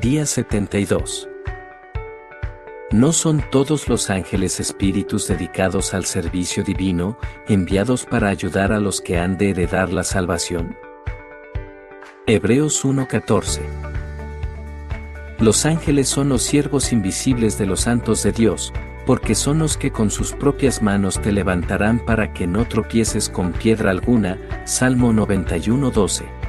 Día 72. ¿No son todos los ángeles espíritus dedicados al servicio divino, enviados para ayudar a los que han de heredar la salvación? Hebreos 1:14 Los ángeles son los siervos invisibles de los santos de Dios, porque son los que con sus propias manos te levantarán para que no tropieces con piedra alguna. Salmo 91:12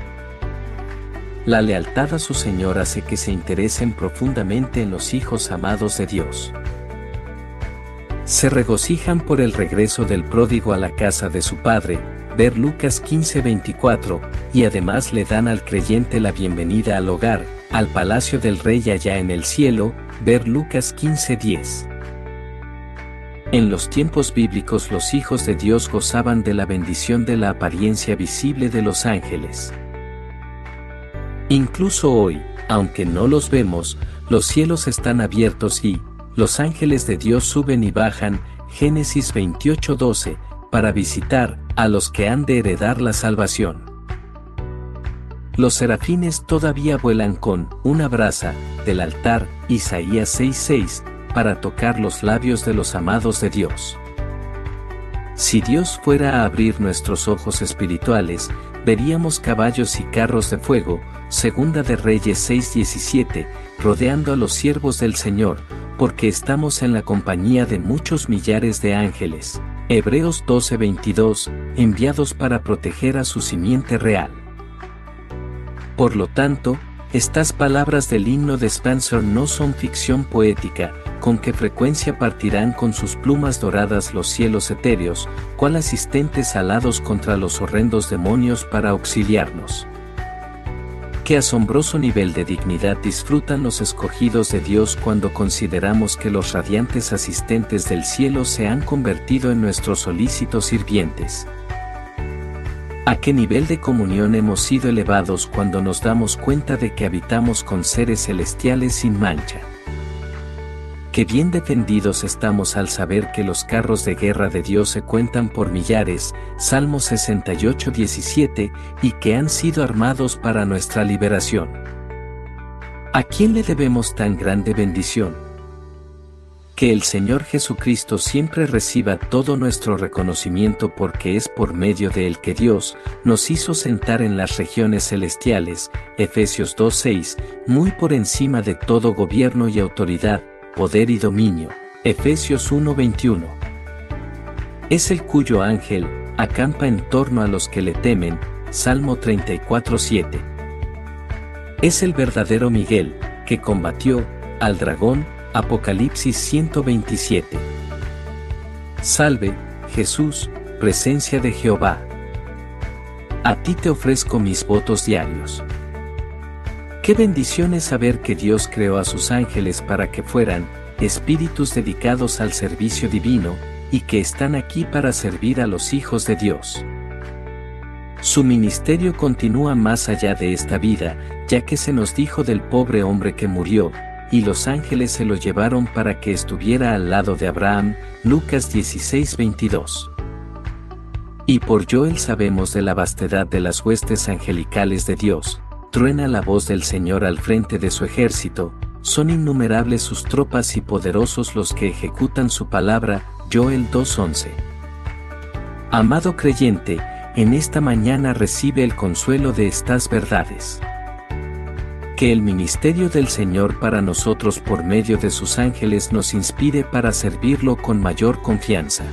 la lealtad a su Señor hace que se interesen profundamente en los hijos amados de Dios. Se regocijan por el regreso del pródigo a la casa de su padre, ver Lucas 15:24, y además le dan al creyente la bienvenida al hogar, al palacio del rey allá en el cielo, ver Lucas 15:10. En los tiempos bíblicos los hijos de Dios gozaban de la bendición de la apariencia visible de los ángeles. Incluso hoy, aunque no los vemos, los cielos están abiertos y, los ángeles de Dios suben y bajan, Génesis 28:12, para visitar a los que han de heredar la salvación. Los serafines todavía vuelan con una brasa del altar, Isaías 6:6, para tocar los labios de los amados de Dios. Si Dios fuera a abrir nuestros ojos espirituales, veríamos caballos y carros de fuego, Segunda de Reyes 6:17, rodeando a los siervos del Señor, porque estamos en la compañía de muchos millares de ángeles. Hebreos 12:22, enviados para proteger a su simiente real. Por lo tanto, estas palabras del himno de Spencer no son ficción poética, con qué frecuencia partirán con sus plumas doradas los cielos etéreos, cual asistentes alados contra los horrendos demonios para auxiliarnos. Qué asombroso nivel de dignidad disfrutan los escogidos de Dios cuando consideramos que los radiantes asistentes del cielo se han convertido en nuestros solícitos sirvientes. ¿A qué nivel de comunión hemos sido elevados cuando nos damos cuenta de que habitamos con seres celestiales sin mancha? Qué bien defendidos estamos al saber que los carros de guerra de Dios se cuentan por millares, Salmo 68, 17, y que han sido armados para nuestra liberación. ¿A quién le debemos tan grande bendición? Que el Señor Jesucristo siempre reciba todo nuestro reconocimiento porque es por medio de él que Dios nos hizo sentar en las regiones celestiales, Efesios 2.6, muy por encima de todo gobierno y autoridad, poder y dominio. Efesios 1:21. Es el cuyo ángel acampa en torno a los que le temen. Salmo 34:7. Es el verdadero Miguel, que combatió al dragón. Apocalipsis 127. Salve, Jesús, presencia de Jehová. A ti te ofrezco mis votos diarios. Qué bendición es saber que Dios creó a sus ángeles para que fueran espíritus dedicados al servicio divino, y que están aquí para servir a los hijos de Dios. Su ministerio continúa más allá de esta vida, ya que se nos dijo del pobre hombre que murió, y los ángeles se lo llevaron para que estuviera al lado de Abraham, Lucas 16:22. Y por Joel sabemos de la vastedad de las huestes angelicales de Dios, truena la voz del Señor al frente de su ejército, son innumerables sus tropas y poderosos los que ejecutan su palabra, Joel 2.11. Amado creyente, en esta mañana recibe el consuelo de estas verdades. Que el ministerio del Señor para nosotros por medio de sus ángeles nos inspire para servirlo con mayor confianza.